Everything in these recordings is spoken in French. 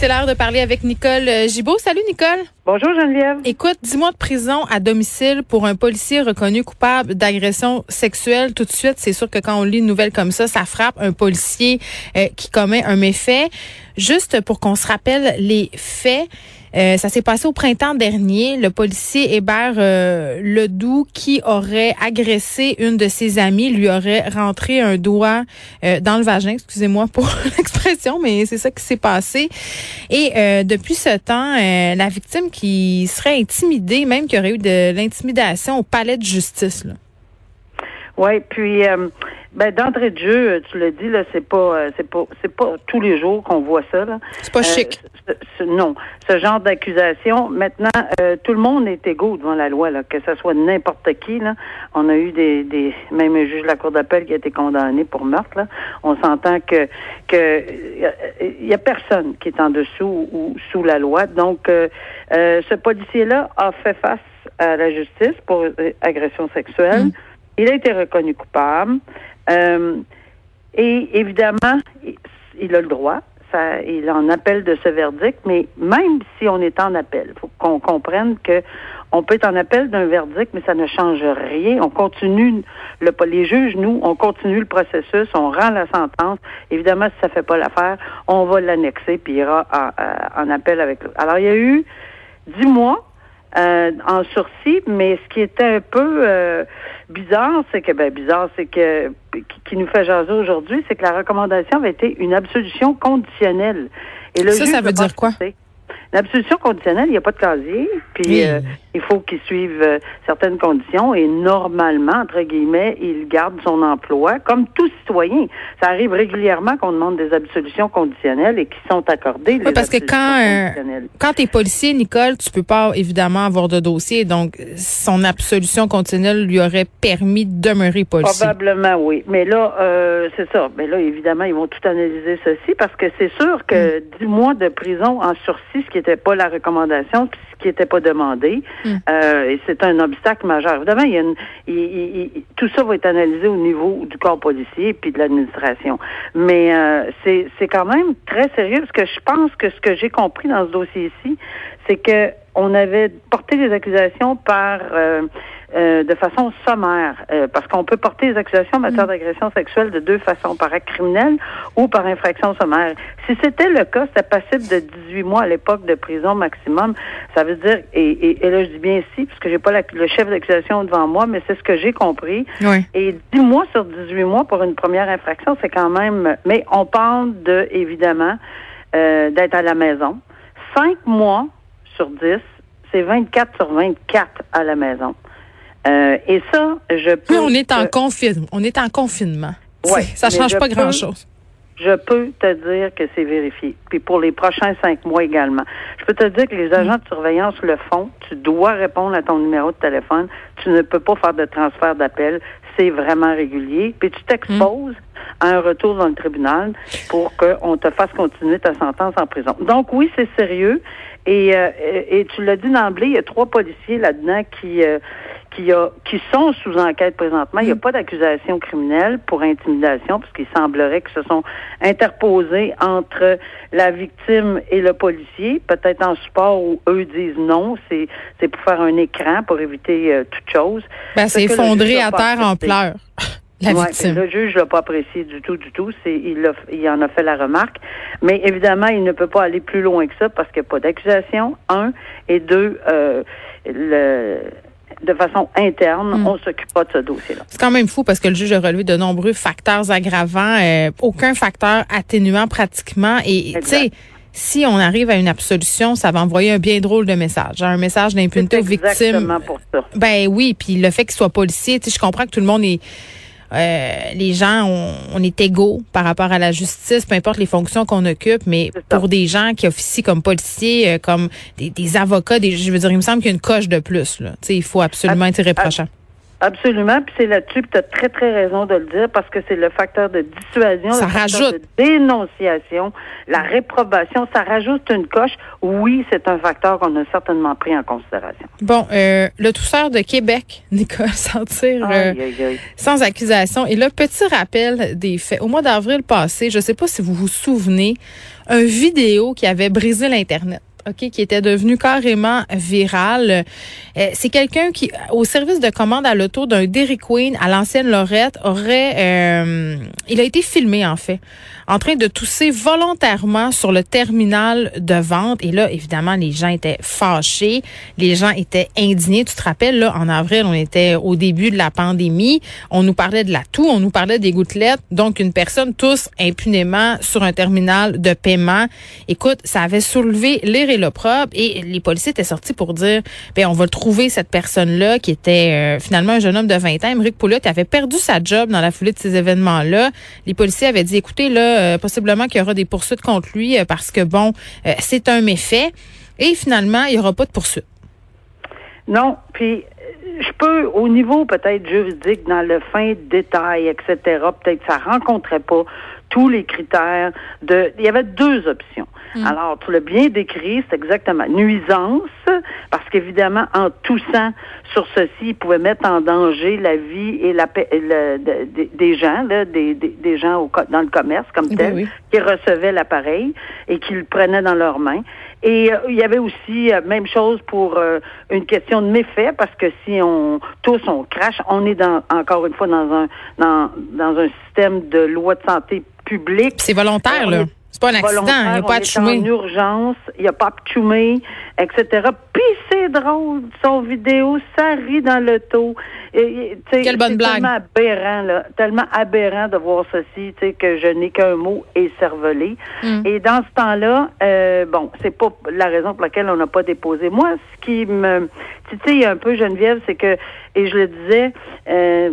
C'est l'heure de parler avec Nicole euh, Gibault. Salut Nicole. Bonjour Geneviève. Écoute, dix mois de prison à domicile pour un policier reconnu coupable d'agression sexuelle. Tout de suite, c'est sûr que quand on lit une nouvelle comme ça, ça frappe un policier euh, qui commet un méfait. Juste pour qu'on se rappelle les faits. Euh, ça s'est passé au printemps dernier. Le policier Hébert euh, Ledoux, qui aurait agressé une de ses amies, lui aurait rentré un doigt euh, dans le vagin. Excusez-moi pour l'expression, mais c'est ça qui s'est passé. Et euh, depuis ce temps, la victime qui serait intimidée, même qu'il y aurait eu de l'intimidation au palais de justice. Oui, puis ben d'entrée de jeu, tu l'as dit là, c'est pas c'est pas c'est pas tous les jours qu'on voit ça là. C'est pas chic. Ce, non, ce genre d'accusation. Maintenant, euh, tout le monde est égaux devant la loi là, que ce soit n'importe qui là. On a eu des, des même un juge de la cour d'appel qui a été condamné pour meurtre là. On s'entend que que il y a personne qui est en dessous ou sous la loi. Donc euh, euh, ce policier là a fait face à la justice pour agression sexuelle. Mm. Il a été reconnu coupable. Euh, et évidemment, il a le droit. Ça, il en appelle de ce verdict, mais même si on est en appel, faut qu'on comprenne que on peut être en appel d'un verdict, mais ça ne change rien. On continue, le, les juges, nous, on continue le processus, on rend la sentence. Évidemment, si ça fait pas l'affaire, on va l'annexer, puis il ira en, en appel avec. Alors, il y a eu dix mois euh, en sursis, mais ce qui était un peu euh, bizarre, c'est que ben bizarre, c'est que qui, nous fait jaser aujourd'hui, c'est que la recommandation avait été une absolution conditionnelle. Et le ça, ça veut dire quoi? L'absolution conditionnelle, il n'y a pas de casier, puis euh, il faut qu'il suive euh, certaines conditions et normalement, entre guillemets, il garde son emploi comme tout citoyen. Ça arrive régulièrement qu'on demande des absolutions conditionnelles et qui sont accordées. Oui, parce que quand euh, quand tu es policier, Nicole, tu peux pas évidemment avoir de dossier, donc son absolution conditionnelle lui aurait permis de demeurer policier. Probablement, oui. Mais là, c'est ça. Mais là, évidemment, ils vont tout analyser ceci parce que c'est sûr que mm. dix mois de prison en sursis, ce qui n'était pas la recommandation, ce qui n'était pas demandé. Hmm. Euh, et c'est un obstacle majeur. Évidemment, il y a une, tout ça va être analysé au niveau du corps policier puis de l'administration. Mais euh, c'est, c'est quand même très sérieux parce que je pense que ce que j'ai compris dans ce dossier-ci, c'est que on avait porté des accusations par euh, euh, de façon sommaire, euh, parce qu'on peut porter des accusations en matière mm. d'agression sexuelle de deux façons, par acte criminel ou par infraction sommaire. Si c'était le cas, c'était passible de 18 mois à l'époque de prison maximum. Ça veut dire, et, et, là je dis bien ici, parce que j'ai pas le chef d'accusation devant moi, mais c'est ce que j'ai compris. Et 10 mois sur 18 mois pour une première infraction, c'est quand même... Mais on parle de, évidemment, euh, d'être à la maison. Cinq mois sur 10, c'est 24 sur 24 à la maison. Euh, et ça, je peux. on est en confinement. On est en confinement. Ouais, ça change pas grand-chose. Je peux te dire que c'est vérifié. Puis pour les prochains cinq mois également. Je peux te dire que les agents de surveillance le font. Tu dois répondre à ton numéro de téléphone. Tu ne peux pas faire de transfert d'appel. C'est vraiment régulier. Puis tu t'exposes à un retour dans le tribunal pour qu'on te fasse continuer ta sentence en prison. Donc oui, c'est sérieux. Et, euh, et tu l'as dit d'emblée, il y a trois policiers là-dedans qui euh, qui, a, qui sont sous enquête présentement. Il n'y a mm. pas d'accusation criminelle pour intimidation, puisqu'il semblerait que se sont interposés entre la victime et le policier, peut-être en support où eux disent non, c'est, c'est pour faire un écran, pour éviter euh, toute chose. Ben, c'est effondré à terre en pleurs. La victime. le juge l'a pas apprécié du tout, du tout. C'est, il, a, il en a fait la remarque. Mais évidemment, il ne peut pas aller plus loin que ça parce qu'il n'y a pas d'accusation, un. Et deux, euh, le, de façon interne, hmm. on s'occupe pas de ce dossier-là. C'est quand même fou parce que le juge a relevé de nombreux facteurs aggravants, euh, aucun facteur atténuant pratiquement. Et tu sais, si on arrive à une absolution, ça va envoyer un bien drôle de message, un message d'impunité aux victimes. Exactement pour ça. Ben oui, puis le fait qu'il soit policier, tu sais, je comprends que tout le monde est euh, les gens, on, est égaux par rapport à la justice, peu importe les fonctions qu'on occupe, mais pour des gens qui officient comme policiers, euh, comme des, avocats, des, je veux dire, il me semble qu'il y a une coche de plus. Là. il faut absolument être irréprochant. Absolument, puis c'est là-dessus, tu as très, très raison de le dire, parce que c'est le facteur de dissuasion, ça le facteur de dénonciation, la réprobation, ça rajoute une coche. Oui, c'est un facteur qu'on a certainement pris en considération. Bon, euh, le tousseur de Québec, Nicole, sentir euh, sans accusation. Et là, petit rappel des faits. Au mois d'avril passé, je ne sais pas si vous vous souvenez, un vidéo qui avait brisé l'Internet. OK, qui était devenu carrément viral. Euh, c'est quelqu'un qui, au service de commande à l'auto d'un Dairy Queen à l'ancienne Lorette, aurait, euh, il a été filmé en fait, en train de tousser volontairement sur le terminal de vente. Et là, évidemment, les gens étaient fâchés, les gens étaient indignés. Tu te rappelles, là, en avril, on était au début de la pandémie, on nous parlait de la toux, on nous parlait des gouttelettes. Donc, une personne tousse impunément sur un terminal de paiement. Écoute, ça avait soulevé les et l'opprobre. Et les policiers étaient sortis pour dire, ben on va trouver cette personne-là qui était euh, finalement un jeune homme de 20 ans, Émeric Pouliot, avait perdu sa job dans la foulée de ces événements-là. Les policiers avaient dit, écoutez, là, euh, possiblement qu'il y aura des poursuites contre lui euh, parce que, bon, c'est un méfait. Et finalement, il n'y aura pas de poursuite. Non, puis je peux, au niveau peut-être juridique, dans le fin détail, etc., peut-être ça rencontrait pas tous les critères de. Il y avait deux options. Mm. Alors, tu l'as bien décrit, c'est exactement nuisance, parce qu'évidemment, en toussant sur ceci, il pouvait mettre en danger la vie et la le, des gens, là, des, des, gens au, dans le commerce comme tel, qui recevaient l'appareil et qui le prenaient dans leurs mains. Et euh, il y avait aussi euh, même chose pour euh, une question de méfait parce que si on tous on crache, on est dans encore une fois dans un dans, dans un système de loi de santé publique. C'est volontaire là. C'est pas un accident, il n'y a pas de chumé. en urgence, il n'y a pas de chumé, etc. Puis c'est drôle, son vidéo, ça rit dans le taux. Quelle bonne blague. tellement aberrant, là, tellement aberrant de voir ceci, tu sais, que je n'ai qu'un mot et cervelé. Hmm. Et dans ce temps-là, euh, bon, c'est pas la raison pour laquelle on n'a pas déposé. Moi, ce qui me, tu sais, un peu Geneviève, c'est que, et je le disais, euh,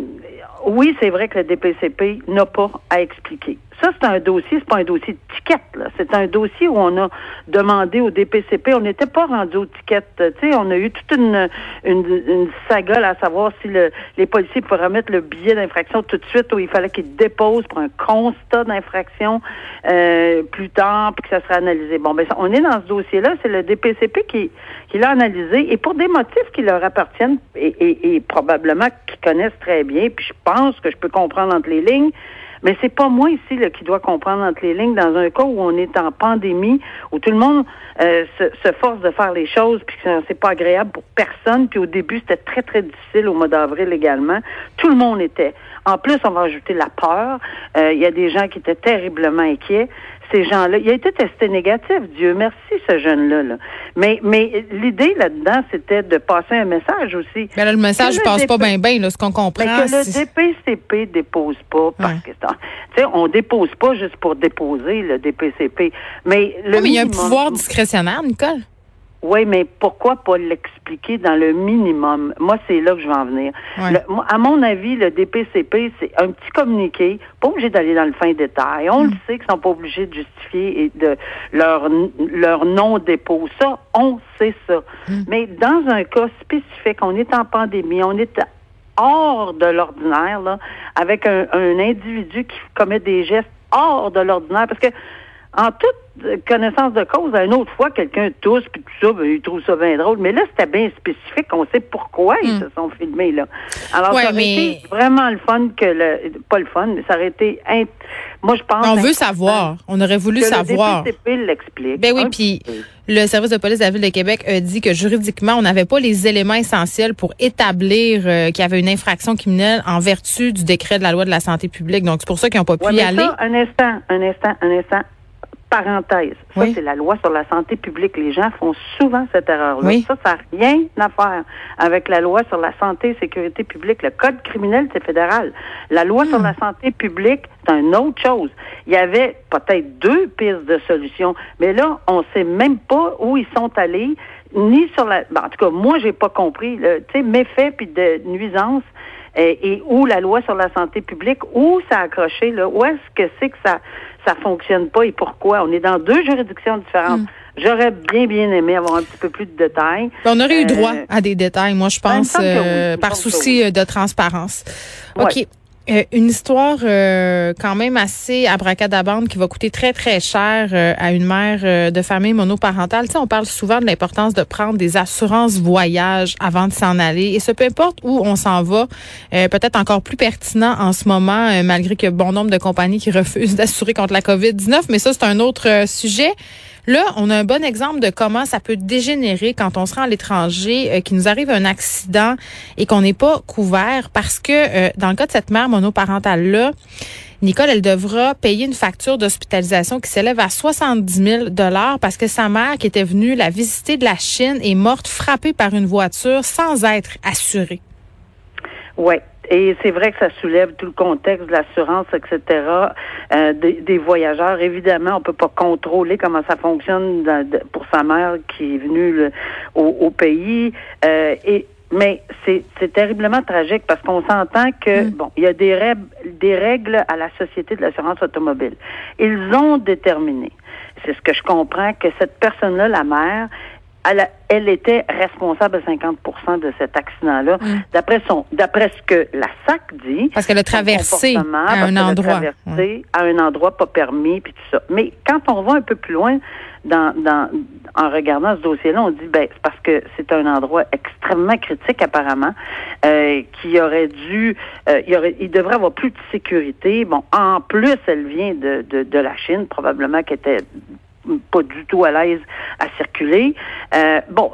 oui, c'est vrai que le DPCP n'a pas à expliquer. Ça, c'est un dossier, c'est pas un dossier de ticket. C'est un dossier où on a demandé au DPCP, on n'était pas rendu aux ticket. Tu sais, on a eu toute une, une, une saga à savoir si le, les policiers pourraient remettre le billet d'infraction tout de suite ou il fallait qu'ils déposent pour un constat d'infraction euh, plus tard, puis que ça serait analysé. Bon, ben, on est dans ce dossier-là, c'est le DPCP qui, qui l'a analysé et pour des motifs qui leur appartiennent et, et, et probablement qu'ils connaissent très bien, puis je pense que je peux comprendre entre les lignes, mais c'est pas moi ici qui dois comprendre entre les lignes dans un cas où on est en pandémie, où tout le monde euh, se, force de faire les choses, puis que c'est pas agréable pour personne. Puis au début, c'était très, très difficile au mois d'avril également. Tout le monde était. En plus, on va ajouter la peur. Euh, il y a des gens qui étaient terriblement inquiets ces gens-là. Il a été testé négatif, Dieu merci, ce jeune-là. Mais, mais l'idée là-dedans, c'était de passer un message aussi. Mais là, le message ne passe pas bien, bien, ce qu'on comprend. Mais que le DPCP dépose pas, parce que, tu sais, on dépose pas juste pour déposer le DPCP. Mais le mais il y a un pouvoir discrétionnaire, Nicole. Oui, mais pourquoi pas l'expliquer dans le minimum? Moi, c'est là que je vais en venir. à mon avis, le DPCP, c'est un petit communiqué, pas obligé d'aller dans le fin détail. On le mm. sait qu'ils sont pas obligés de justifier et de leur, leur non-dépôt. Ça, on sait ça. Mm. Mais dans un cas spécifique, on est en pandémie, on est hors de l'ordinaire, là, avec un, un individu qui commet des gestes hors de l'ordinaire, parce que en toute connaissance de cause, une autre fois, quelqu'un tousse, puis tout ça, ben, il trouve ça bien drôle. Mais là, c'était bien spécifique. On sait pourquoi ils hmm. se sont filmés, là. Alors, ça aurait été vraiment le fun que le... Pas le fun, mais ça aurait été... Moi, je pense... On veut savoir. On aurait voulu savoir. Le DPCP l'explique. Ben oui, puis le service de police de la Ville de Québec a dit que juridiquement, on n'avait pas les éléments essentiels pour établir euh, qu'il y avait une infraction criminelle en vertu du décret de la loi de la santé publique. Donc, c'est pour ça qu'ils n'ont pas pu y aller. un instant, un instant, un instant parenthèse. Ça, c'est la loi sur la santé publique. Les gens font souvent cette erreur-là. Ça, ça n'a rien à faire avec la loi sur la santé et sécurité publique. Le code criminel, c'est fédéral. La loi sur la santé publique, c'est une autre chose. Il y avait peut-être deux pistes de solutions, mais là, on ne sait même pas où ils sont allés, ni sur la... Ben, en tout cas, moi, j'ai pas compris. Tu sais, méfaits puis de nuisances et, où la loi sur la santé publique, où ça a accroché, là, où est-ce que c'est que ça ça fonctionne pas et pourquoi? On est dans deux juridictions différentes. Hmm. J'aurais bien, bien aimé avoir un petit peu plus de détails. On aurait eu droit à des détails, moi, je pense, par souci de transparence. OK. Euh, une histoire euh, quand même assez abracadabande qui va coûter très très cher euh, à une mère de famille monoparentale. On parle souvent de l'importance de prendre des assurances voyage avant de s'en aller et ce peu importe où on s'en va, peut-être encore plus pertinent en ce moment malgré que bon nombre de compagnies qui refusent d'assurer contre la COVID-19, mais ça c'est un autre sujet. Là, on a un bon exemple de comment ça peut dégénérer quand on se rend à l'étranger, euh, qu'il nous arrive un accident et qu'on n'est pas couvert parce que euh, dans le cas de cette mère monoparentale-là, Nicole, elle devra payer une facture d'hospitalisation qui s'élève à 70 000 dollars parce que sa mère, qui était venue la visiter de la Chine, est morte frappée par une voiture sans être assurée. Ouais. Et c'est vrai que ça soulève tout le contexte de l'assurance, etc. Euh, des, voyageurs. Évidemment, on peut pas contrôler comment ça fonctionne pour sa mère qui est venue au, pays. Euh, et mais c'est terriblement tragique parce qu'on s'entend que mm. bon, il y a des règles, des règles à la société de l'assurance automobile. Ils ont déterminé, c'est ce que je comprends, que cette personne-là, la mère, elle, était responsable à 50% de cet accident-là, d'après son, d'après ce que la SAC dit. Parce qu'elle a traversé à un endroit. à un endroit pas permis, puis tout ça. Mais quand on va un peu plus loin dans, dans en regardant ce dossier-là, on dit ben c'est parce que c'est un endroit extrêmement critique apparemment, euh, qui aurait dû, euh, il, aurait, il devrait avoir plus de sécurité. Bon, en plus, elle vient de, de, de la Chine, probablement qu'elle était pas du tout à l'aise à circuler. Euh, bon,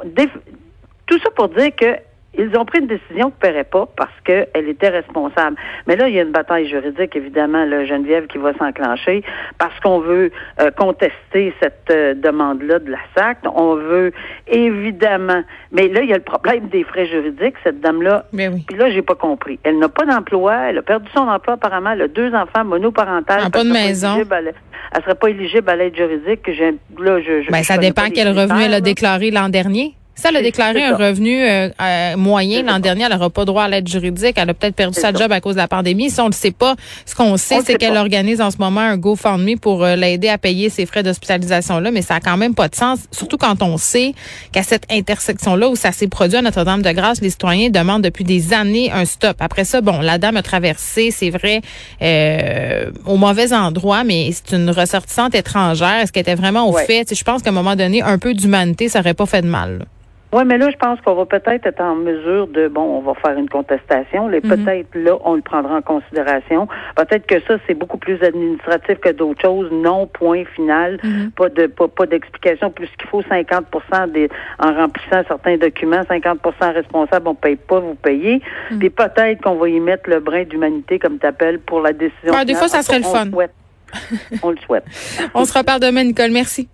tout ça pour dire que ils ont pris une décision qui ne paierait pas parce qu'elle était responsable. Mais là, il y a une bataille juridique, évidemment, le Geneviève, qui va s'enclencher parce qu'on veut euh, contester cette euh, demande-là de la SAC. On veut évidemment. Mais là, il y a le problème des frais juridiques. Cette dame-là. Mais oui. Puis là, j'ai pas compris. Elle n'a pas d'emploi. Elle a perdu son emploi apparemment. Elle a deux enfants monoparentales. pas de maison elle serait pas éligible à l'aide juridique. là, je, je, ben, ça dépend quel revenu elle a déclaré l'an dernier. Si elle a déclaré un revenu euh, euh, moyen l'an dernier, elle n'aura pas droit à l'aide juridique. Elle a peut-être perdu sa job à cause de la pandémie. Si on ne le sait pas, ce qu'on sait, c'est qu'elle organise en ce moment un GoFundMe pour euh, l'aider à payer ses frais d'hospitalisation-là. Mais ça a quand même pas de sens, surtout quand on sait qu'à cette intersection-là où ça s'est produit à Notre-Dame-de-Grâce, les citoyens demandent depuis des années un stop. Après ça, bon, la dame a traversé, c'est vrai, au mauvais endroit, mais c'est une ressortissante étrangère. Est-ce qu'elle était vraiment au fait? Je pense qu'à un moment donné, un peu d'humanité, ça aurait pas fait de mal. Oui, mais là, je pense qu'on va peut-être être en mesure de, bon, on va faire une contestation. Mhm. Peut-être là, on le prendra en considération. Peut-être que ça, c'est beaucoup plus administratif que d'autres choses. Non, point final. Mhm. Pas de pas, pas d'explication. Plus qu'il faut 50% des, en remplissant certains documents, 50% responsable, on paye pas, vous payez. Mhm. Puis peut-être qu'on va y mettre le brin d'humanité, comme tu appelles, pour la décision. des fois, ça serait le fun. on le souhaite. on se reparle demain, Nicole. Merci.